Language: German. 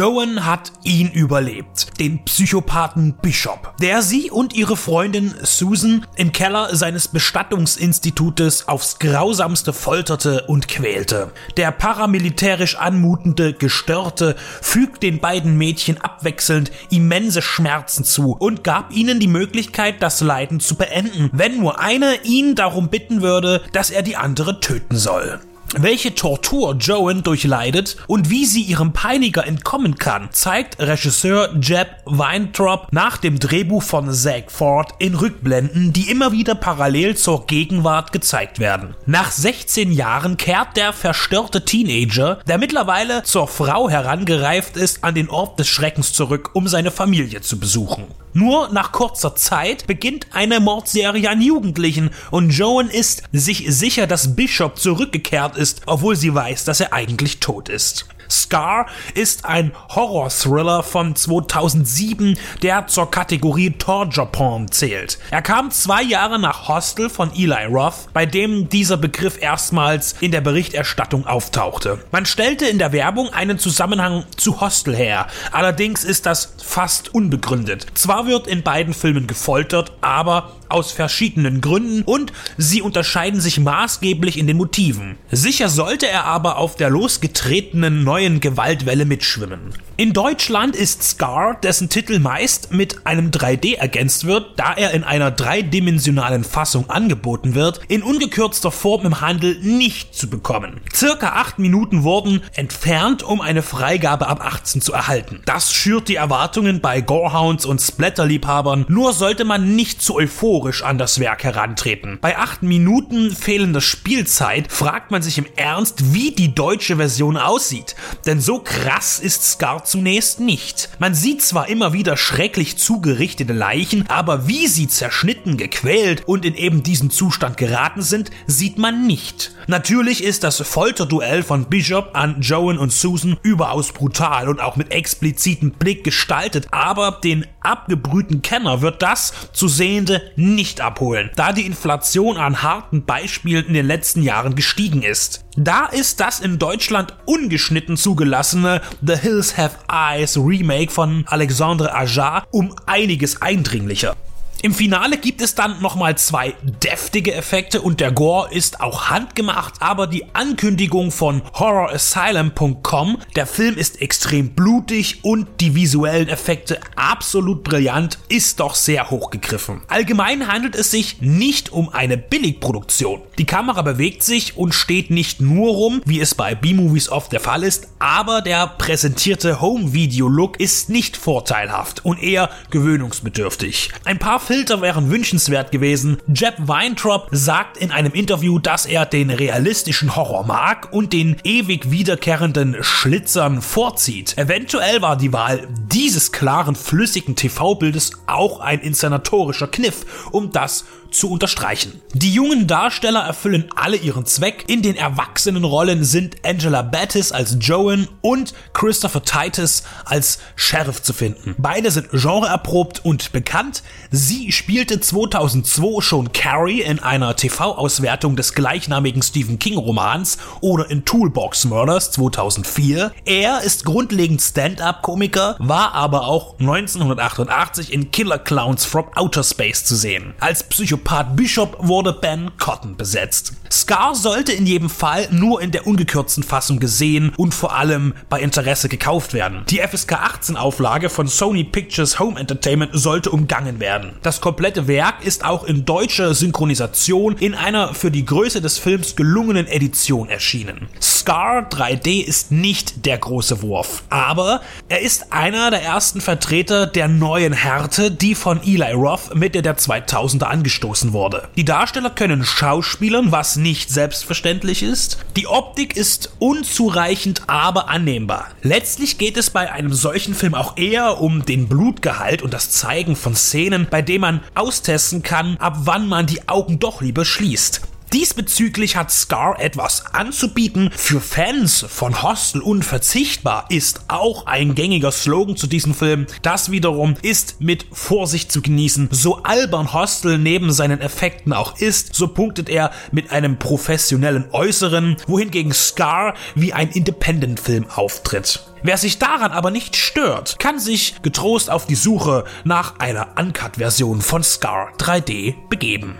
Joan hat ihn überlebt, den Psychopathen Bishop, der sie und ihre Freundin Susan im Keller seines Bestattungsinstitutes aufs grausamste folterte und quälte. Der paramilitärisch anmutende Gestörte fügt den beiden Mädchen abwechselnd immense Schmerzen zu und gab ihnen die Möglichkeit, das Leiden zu beenden, wenn nur eine ihn darum bitten würde, dass er die andere töten soll. Welche Tortur Joan durchleidet und wie sie ihrem Peiniger entkommen kann, zeigt Regisseur Jeb Weintraub nach dem Drehbuch von Zack Ford in Rückblenden, die immer wieder parallel zur Gegenwart gezeigt werden. Nach 16 Jahren kehrt der verstörte Teenager, der mittlerweile zur Frau herangereift ist, an den Ort des Schreckens zurück, um seine Familie zu besuchen. Nur nach kurzer Zeit beginnt eine Mordserie an Jugendlichen und Joan ist sich sicher, dass Bishop zurückgekehrt ist, obwohl sie weiß, dass er eigentlich tot ist. Scar ist ein Horror-Thriller von 2007, der zur Kategorie Torture Porn zählt. Er kam zwei Jahre nach Hostel von Eli Roth, bei dem dieser Begriff erstmals in der Berichterstattung auftauchte. Man stellte in der Werbung einen Zusammenhang zu Hostel her, allerdings ist das fast unbegründet. Zwar wird in beiden Filmen gefoltert, aber aus verschiedenen Gründen und sie unterscheiden sich maßgeblich in den Motiven. Sicher sollte er aber auf der losgetretenen neuen Gewaltwelle mitschwimmen. In Deutschland ist Scar, dessen Titel meist mit einem 3D ergänzt wird, da er in einer dreidimensionalen Fassung angeboten wird, in ungekürzter Form im Handel nicht zu bekommen. Circa 8 Minuten wurden entfernt, um eine Freigabe ab 18 zu erhalten. Das schürt die Erwartungen bei Gorehounds und Splatterliebhabern, nur sollte man nicht zu euphorisch an das Werk herantreten. Bei 8 Minuten fehlender Spielzeit fragt man sich im Ernst, wie die deutsche Version aussieht. Denn so krass ist Scar zunächst nicht. Man sieht zwar immer wieder schrecklich zugerichtete Leichen, aber wie sie zerschnitten, gequält und in eben diesen Zustand geraten sind, sieht man nicht. Natürlich ist das Folterduell von Bishop an Joan und Susan überaus brutal und auch mit explizitem Blick gestaltet, aber den abgebrühten Kenner wird das zu Sehende nicht abholen, da die Inflation an harten Beispielen in den letzten Jahren gestiegen ist. Da ist das in Deutschland ungeschnitten zugelassene The Hills Have Eyes Remake von Alexandre Ajar um einiges eindringlicher. Im Finale gibt es dann nochmal zwei deftige Effekte und der Gore ist auch handgemacht, aber die Ankündigung von HorrorAsylum.com, der Film ist extrem blutig und die visuellen Effekte absolut brillant, ist doch sehr hochgegriffen. Allgemein handelt es sich nicht um eine Billigproduktion. Die Kamera bewegt sich und steht nicht nur rum, wie es bei B-Movies oft der Fall ist, aber der präsentierte Home-Video-Look ist nicht vorteilhaft und eher gewöhnungsbedürftig. Ein paar Filter wären wünschenswert gewesen. Jeb Weintraub sagt in einem Interview, dass er den realistischen Horror mag und den ewig wiederkehrenden Schlitzern vorzieht. Eventuell war die Wahl dieses klaren, flüssigen TV-Bildes auch ein inszenatorischer Kniff, um das zu unterstreichen. Die jungen Darsteller erfüllen alle ihren Zweck. In den erwachsenen Rollen sind Angela Battis als Joan und Christopher Titus als Sheriff zu finden. Beide sind genreerprobt und bekannt. Sie spielte 2002 schon Carrie in einer TV-Auswertung des gleichnamigen Stephen King Romans oder in Toolbox Murders 2004. Er ist grundlegend Stand-up-Komiker, war aber auch 1988 in Killer Clowns from Outer Space zu sehen. Als Psychopath Bishop wurde Ben Cotton besetzt. Scar sollte in jedem Fall nur in der ungekürzten Fassung gesehen und vor allem bei Interesse gekauft werden. Die FSK 18 Auflage von Sony Pictures Home Entertainment sollte umgangen werden. Das komplette Werk ist auch in deutscher Synchronisation in einer für die Größe des Films gelungenen Edition erschienen. Scar 3D ist nicht der große Wurf, aber er ist einer der ersten Vertreter der neuen Härte, die von Eli Roth Mitte der 2000er angestoßen wurde. Die Darsteller können schauspielern, was nicht selbstverständlich ist. Die Optik ist unzureichend, aber annehmbar. Letztlich geht es bei einem solchen Film auch eher um den Blutgehalt und das Zeigen von Szenen, bei dem man austesten kann, ab wann man die Augen doch lieber schließt. Diesbezüglich hat Scar etwas anzubieten. Für Fans von Hostel unverzichtbar ist auch ein gängiger Slogan zu diesem Film. Das wiederum ist mit Vorsicht zu genießen. So albern Hostel neben seinen Effekten auch ist, so punktet er mit einem professionellen Äußeren, wohingegen Scar wie ein Independent-Film auftritt. Wer sich daran aber nicht stört, kann sich getrost auf die Suche nach einer Uncut-Version von Scar 3D begeben.